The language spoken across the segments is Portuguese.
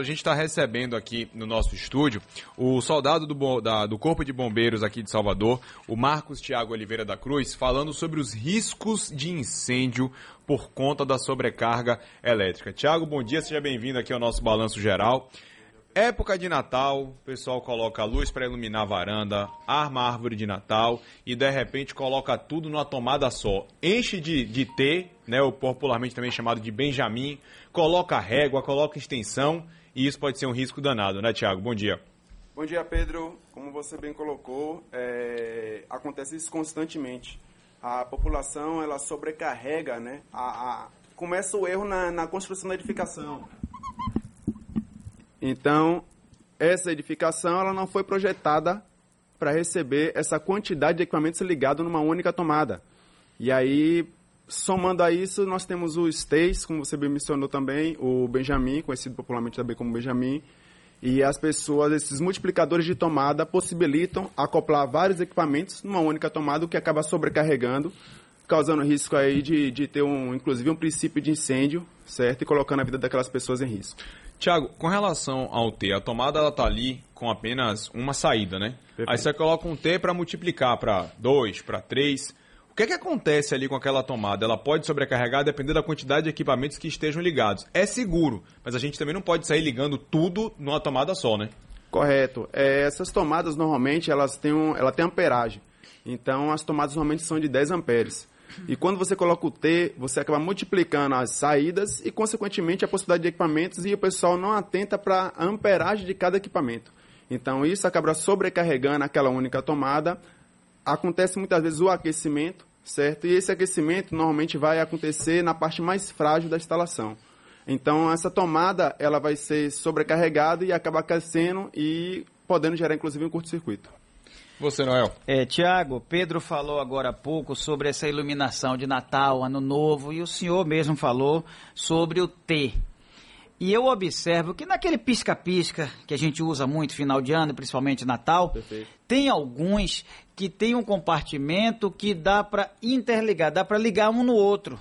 A gente está recebendo aqui no nosso estúdio o soldado do, da, do Corpo de Bombeiros aqui de Salvador, o Marcos Tiago Oliveira da Cruz, falando sobre os riscos de incêndio por conta da sobrecarga elétrica. Tiago, bom dia, seja bem-vindo aqui ao nosso balanço geral. Época de Natal, o pessoal coloca a luz para iluminar a varanda, arma a árvore de Natal e de repente coloca tudo numa tomada só. Enche de, de T, né, ou popularmente também chamado de Benjamin, coloca régua, coloca extensão e isso pode ser um risco danado, né, Tiago? Bom dia. Bom dia, Pedro. Como você bem colocou, é, acontece isso constantemente. A população ela sobrecarrega, né? A, a, começa o erro na, na construção da edificação. Então, essa edificação ela não foi projetada para receber essa quantidade de equipamentos ligados numa única tomada. E aí, somando a isso, nós temos o STACE, como você bem mencionou também, o Benjamin, conhecido popularmente também como Benjamin, e as pessoas, esses multiplicadores de tomada, possibilitam acoplar vários equipamentos numa única tomada, o que acaba sobrecarregando, causando risco aí de, de ter, um, inclusive, um princípio de incêndio, certo? E colocando a vida daquelas pessoas em risco. Tiago, com relação ao T, a tomada ela tá ali com apenas uma saída, né? Perfeito. Aí você coloca um T para multiplicar para 2, para 3. O que é que acontece ali com aquela tomada? Ela pode sobrecarregar dependendo da quantidade de equipamentos que estejam ligados. É seguro, mas a gente também não pode sair ligando tudo numa tomada só, né? Correto. É, essas tomadas normalmente elas têm, um, ela tem amperagem. Então as tomadas normalmente são de 10 amperes. E quando você coloca o T, você acaba multiplicando as saídas e, consequentemente, a possibilidade de equipamentos e o pessoal não atenta para a amperagem de cada equipamento. Então, isso acaba sobrecarregando aquela única tomada. Acontece muitas vezes o aquecimento, certo? E esse aquecimento normalmente vai acontecer na parte mais frágil da instalação. Então, essa tomada ela vai ser sobrecarregada e acaba aquecendo e podendo gerar, inclusive, um curto-circuito. Você, Noel. É, Tiago, Pedro falou agora há pouco sobre essa iluminação de Natal, Ano Novo, e o senhor mesmo falou sobre o T. E eu observo que naquele pisca-pisca que a gente usa muito final de ano, principalmente Natal, Perfeito. tem alguns que tem um compartimento que dá para interligar, dá para ligar um no outro.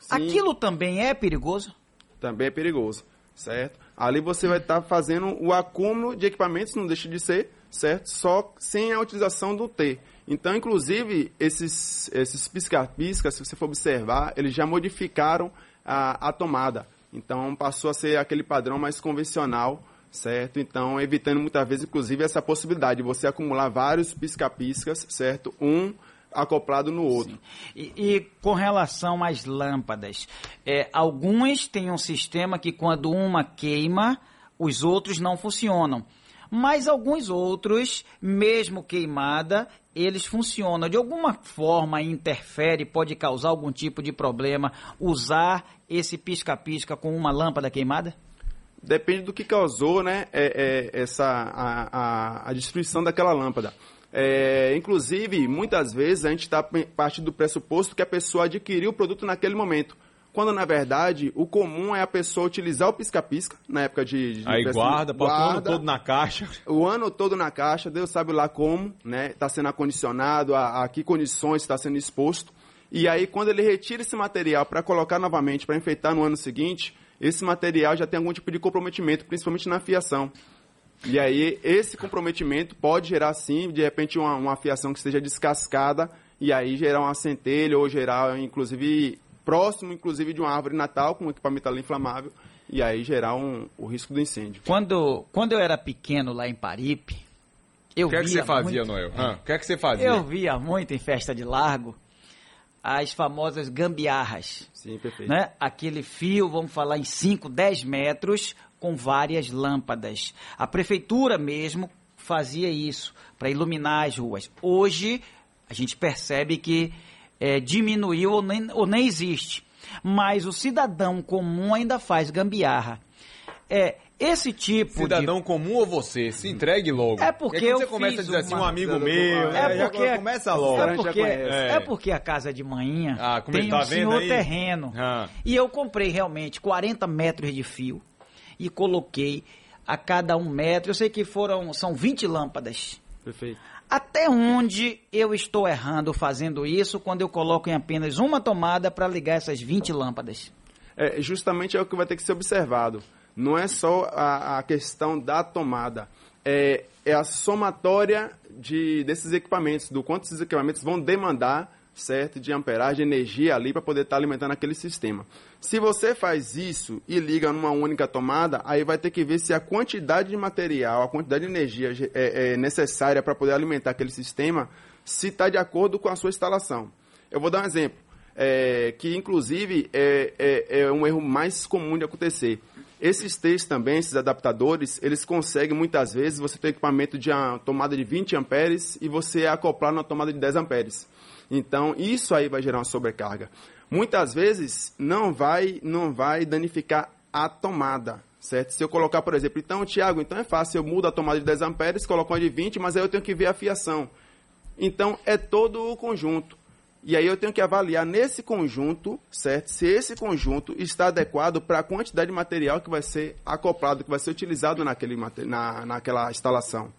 Sim. Aquilo também é perigoso? Também é perigoso, certo? Ali você vai estar tá fazendo o acúmulo de equipamentos, não deixa de ser, certo? Só sem a utilização do T. Então, inclusive, esses, esses pisca-piscas, se você for observar, eles já modificaram a, a tomada. Então, passou a ser aquele padrão mais convencional, certo? Então, evitando muitas vezes, inclusive, essa possibilidade de você acumular vários pisca-piscas, certo? Um acoplado no outro. E, e, com relação às lâmpadas, é, alguns têm um sistema que quando uma queima, os outros não funcionam mas alguns outros, mesmo queimada, eles funcionam. De alguma forma interfere, pode causar algum tipo de problema usar esse pisca-pisca com uma lâmpada queimada? Depende do que causou né, é, é, essa, a, a, a, destruição daquela lâmpada. É, inclusive, muitas vezes a gente está partindo do pressuposto que a pessoa adquiriu o produto naquele momento quando na verdade o comum é a pessoa utilizar o pisca-pisca na época de. de Aí guarda, passa o ano todo na caixa. O ano todo na caixa, Deus sabe lá como, né? Está sendo acondicionado, a, a que condições está sendo exposto. E aí, quando ele retira esse material para colocar novamente, para enfeitar no ano seguinte, esse material já tem algum tipo de comprometimento, principalmente na fiação. E aí, esse comprometimento pode gerar, sim, de repente, uma, uma fiação que esteja descascada, e aí gerar uma centelha ou gerar, inclusive, próximo, inclusive, de uma árvore natal com equipamento ali inflamável e aí gerar um, o risco do incêndio. Quando, quando eu era pequeno lá em Paripe, eu via. O que, é que você fazia, muito, Noel? O que é que você fazia? Eu via muito em festa de largo as famosas gambiarras. Sim, perfeito. Né? Aquele fio, vamos falar, em 5, 10 metros, com várias lâmpadas. A prefeitura mesmo fazia isso para iluminar as ruas. Hoje, a gente percebe que é, diminuiu ou nem, ou nem existe. Mas o cidadão comum ainda faz gambiarra. É, esse tipo Cidadão de... comum ou você? Se entregue logo. É porque você começa a dizer assim, um amigo meu. É, é porque começa logo. É porque, é. é porque a casa de manhã ah, tem tá um senhor aí? terreno. Ah. E eu comprei realmente 40 metros de fio e coloquei a cada um metro. Eu sei que foram são 20 lâmpadas. Perfeito. Até onde eu estou errando fazendo isso quando eu coloco em apenas uma tomada para ligar essas 20 lâmpadas? É, justamente é o que vai ter que ser observado. Não é só a, a questão da tomada, é, é a somatória de, desses equipamentos, do quanto esses equipamentos vão demandar certo de amperagem, energia ali para poder estar tá alimentando aquele sistema. Se você faz isso e liga numa única tomada, aí vai ter que ver se a quantidade de material, a quantidade de energia é, é necessária para poder alimentar aquele sistema, se está de acordo com a sua instalação. Eu vou dar um exemplo, é, que inclusive é, é, é um erro mais comum de acontecer. Esses T's também, esses adaptadores, eles conseguem muitas vezes você ter equipamento de uma tomada de 20 amperes e você acoplar na tomada de 10 amperes. Então, isso aí vai gerar uma sobrecarga. Muitas vezes não vai, não vai danificar a tomada, certo? Se eu colocar, por exemplo, então, Tiago, então é fácil, eu mudo a tomada de 10 amperes, coloco uma de 20, mas aí eu tenho que ver a fiação. Então, é todo o conjunto. E aí eu tenho que avaliar nesse conjunto, certo? Se esse conjunto está adequado para a quantidade de material que vai ser acoplado, que vai ser utilizado naquele, na, naquela instalação.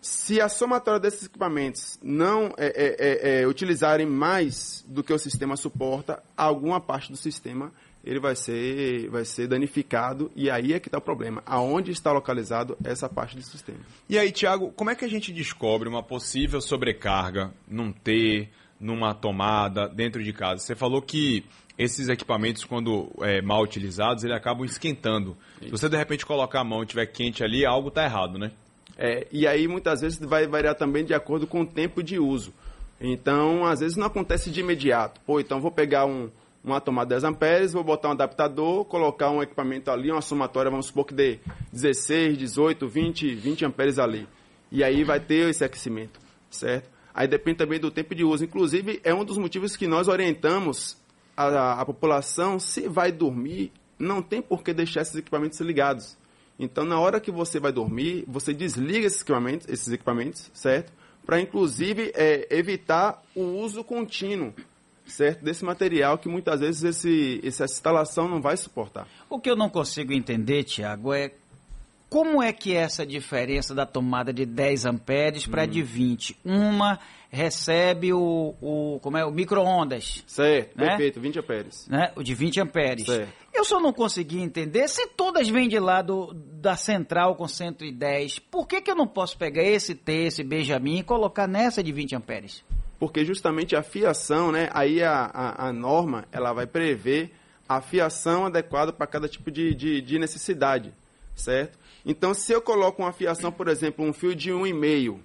Se a somatória desses equipamentos não é, é, é, é, utilizarem mais do que o sistema suporta, alguma parte do sistema ele vai ser, vai ser danificado e aí é que está o problema. Aonde está localizado essa parte do sistema? E aí, Tiago, como é que a gente descobre uma possível sobrecarga num T, numa tomada, dentro de casa? Você falou que esses equipamentos, quando é, mal utilizados, eles acabam esquentando. Isso. Se você de repente colocar a mão e estiver quente ali, algo está errado, né? É, e aí muitas vezes vai variar também de acordo com o tempo de uso. Então, às vezes não acontece de imediato. Pô, então vou pegar um, uma tomada 10 amperes, vou botar um adaptador, colocar um equipamento ali, uma somatória, vamos supor que dê 16, 18, 20, 20 amperes ali. E aí vai ter esse aquecimento, certo? Aí depende também do tempo de uso. Inclusive, é um dos motivos que nós orientamos a, a população, se vai dormir, não tem por que deixar esses equipamentos ligados. Então, na hora que você vai dormir, você desliga esses equipamentos, esses equipamentos certo? Para, inclusive, é, evitar o uso contínuo certo desse material que muitas vezes esse, essa instalação não vai suportar. O que eu não consigo entender, Tiago, é como é que é essa diferença da tomada de 10 amperes para hum. de 20? Uma recebe o, o como é o micro-ondas. Certo, né? perfeito, 20 amperes. Né? O de 20 amperes. Certo. Eu só não consegui entender se todas vêm de lá do, da central com 110. Por que, que eu não posso pegar esse T, esse Benjamin e colocar nessa de 20 amperes? Porque justamente a fiação, né? Aí a, a, a norma ela vai prever a fiação adequada para cada tipo de, de, de necessidade, certo? Então, se eu coloco uma fiação, por exemplo, um fio de 1,5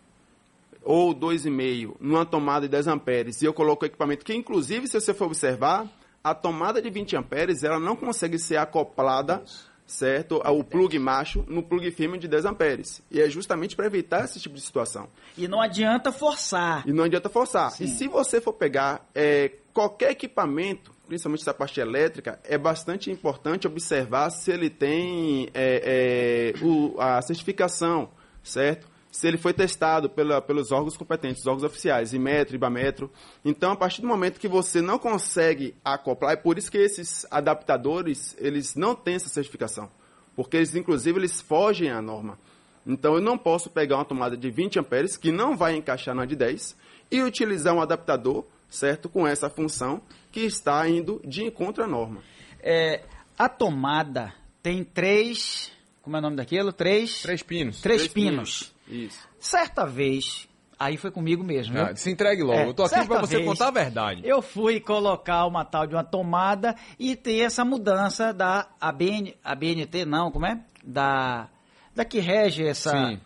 ou 2,5 numa tomada de 10 amperes e eu coloco o equipamento que, inclusive, se você for observar, a tomada de 20 amperes ela não consegue ser acoplada certo? O plug macho no plug fêmea de 10 amperes. E é justamente para evitar esse tipo de situação. E não adianta forçar. E não adianta forçar. Sim. E se você for pegar é, qualquer equipamento principalmente essa parte elétrica, é bastante importante observar se ele tem é, é, o, a certificação, certo? Se ele foi testado pela, pelos órgãos competentes, os órgãos oficiais, Imetro, Ibametro. Então, a partir do momento que você não consegue acoplar, é por isso que esses adaptadores, eles não têm essa certificação. Porque eles, inclusive, eles fogem à norma. Então, eu não posso pegar uma tomada de 20 amperes, que não vai encaixar na de 10, e utilizar um adaptador certo? Com essa função que está indo de encontro à norma. É, a tomada tem três. Como é o nome daquilo? Três. Três pinos. Três, três pinos. pinos. Isso. Certa vez, aí foi comigo mesmo. Ah, se entregue logo. É, eu tô aqui para você contar a verdade. Eu fui colocar uma tal de uma tomada e ter essa mudança da ABN, ABNT, não, como é? Da, da que rege essa,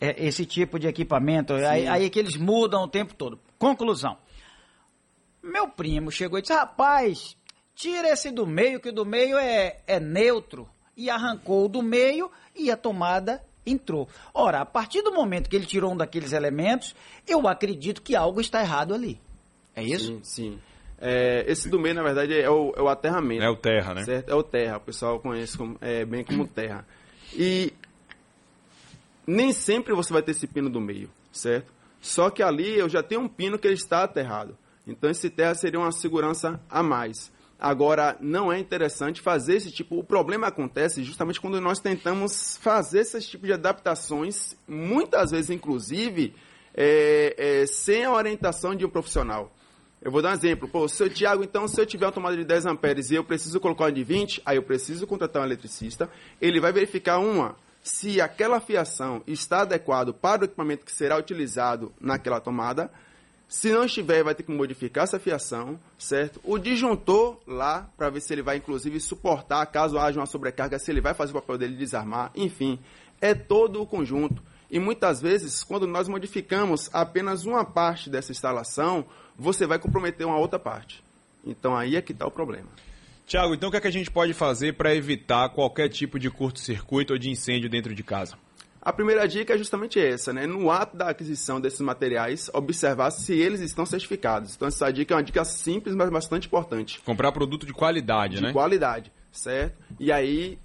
é, esse tipo de equipamento. Aí, aí que eles mudam o tempo todo. Conclusão. Meu primo chegou e disse: Rapaz, tira esse do meio, que o do meio é, é neutro. E arrancou o do meio e a tomada entrou. Ora, a partir do momento que ele tirou um daqueles elementos, eu acredito que algo está errado ali. É isso? Sim, sim. É, esse do meio, na verdade, é o, é o aterramento. É o terra, né? Certo? É o terra. O pessoal conhece como, é, bem como terra. E nem sempre você vai ter esse pino do meio, certo? Só que ali eu já tenho um pino que ele está aterrado. Então, esse terra seria uma segurança a mais. Agora, não é interessante fazer esse tipo. O problema acontece justamente quando nós tentamos fazer esse tipo de adaptações, muitas vezes, inclusive, é, é, sem a orientação de um profissional. Eu vou dar um exemplo. Pô, seu Tiago, então, se eu tiver uma tomada de 10 amperes e eu preciso colocar uma de 20, aí eu preciso contratar um eletricista. Ele vai verificar uma, se aquela fiação está adequado para o equipamento que será utilizado naquela tomada. Se não estiver, vai ter que modificar essa fiação, certo? O disjuntor lá, para ver se ele vai, inclusive, suportar, caso haja uma sobrecarga, se ele vai fazer o papel dele de desarmar. Enfim, é todo o conjunto. E muitas vezes, quando nós modificamos apenas uma parte dessa instalação, você vai comprometer uma outra parte. Então aí é que está o problema. Tiago, então o que, é que a gente pode fazer para evitar qualquer tipo de curto-circuito ou de incêndio dentro de casa? A primeira dica é justamente essa, né? No ato da aquisição desses materiais, observar se eles estão certificados. Então essa dica é uma dica simples, mas bastante importante. Comprar produto de qualidade, de né? De qualidade, certo? E aí,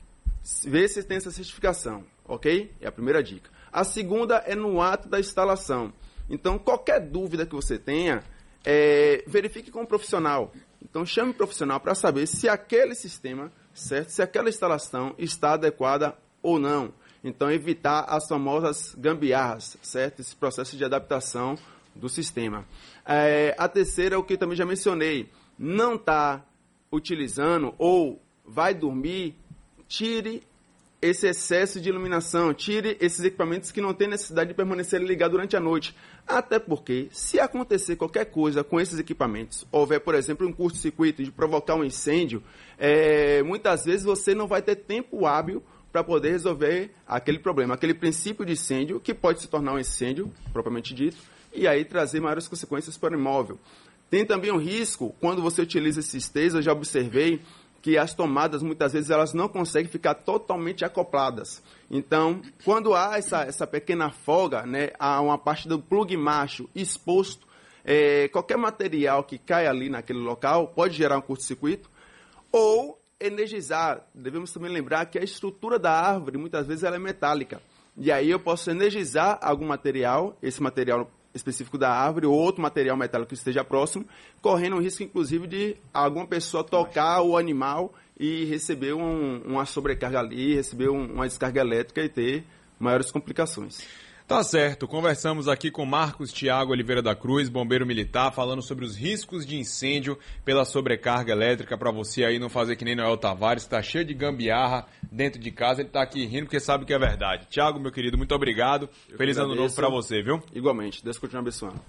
ver se tem essa certificação, ok? É a primeira dica. A segunda é no ato da instalação. Então, qualquer dúvida que você tenha, é, verifique com um profissional. Então, chame um profissional para saber se aquele sistema, certo? Se aquela instalação está adequada ou não. Então, evitar as famosas gambiarras, certo? Esse processo de adaptação do sistema. É, a terceira é o que também já mencionei. Não está utilizando ou vai dormir, tire esse excesso de iluminação, tire esses equipamentos que não têm necessidade de permanecer ligados durante a noite. Até porque, se acontecer qualquer coisa com esses equipamentos, houver, por exemplo, um curto-circuito de provocar um incêndio, é, muitas vezes você não vai ter tempo hábil para poder resolver aquele problema, aquele princípio de incêndio, que pode se tornar um incêndio, propriamente dito, e aí trazer maiores consequências para o imóvel. Tem também um risco, quando você utiliza esses T's, eu já observei, que as tomadas muitas vezes elas não conseguem ficar totalmente acopladas. Então, quando há essa, essa pequena folga, né, há uma parte do plug macho exposto, é, qualquer material que cai ali naquele local pode gerar um curto-circuito, ou energizar. Devemos também lembrar que a estrutura da árvore muitas vezes ela é metálica. E aí eu posso energizar algum material, esse material específico da árvore ou outro material metálico que esteja próximo, correndo o risco, inclusive, de alguma pessoa tocar o animal e receber um, uma sobrecarga ali, receber um, uma descarga elétrica e ter maiores complicações. Tá certo, conversamos aqui com Marcos Tiago Oliveira da Cruz, bombeiro militar, falando sobre os riscos de incêndio pela sobrecarga elétrica, para você aí não fazer que nem Noel Tavares, está cheio de gambiarra dentro de casa, ele está aqui rindo porque sabe que é verdade. Tiago, meu querido, muito obrigado, Eu feliz ano novo para você, viu? Igualmente, Deus continue abençoando.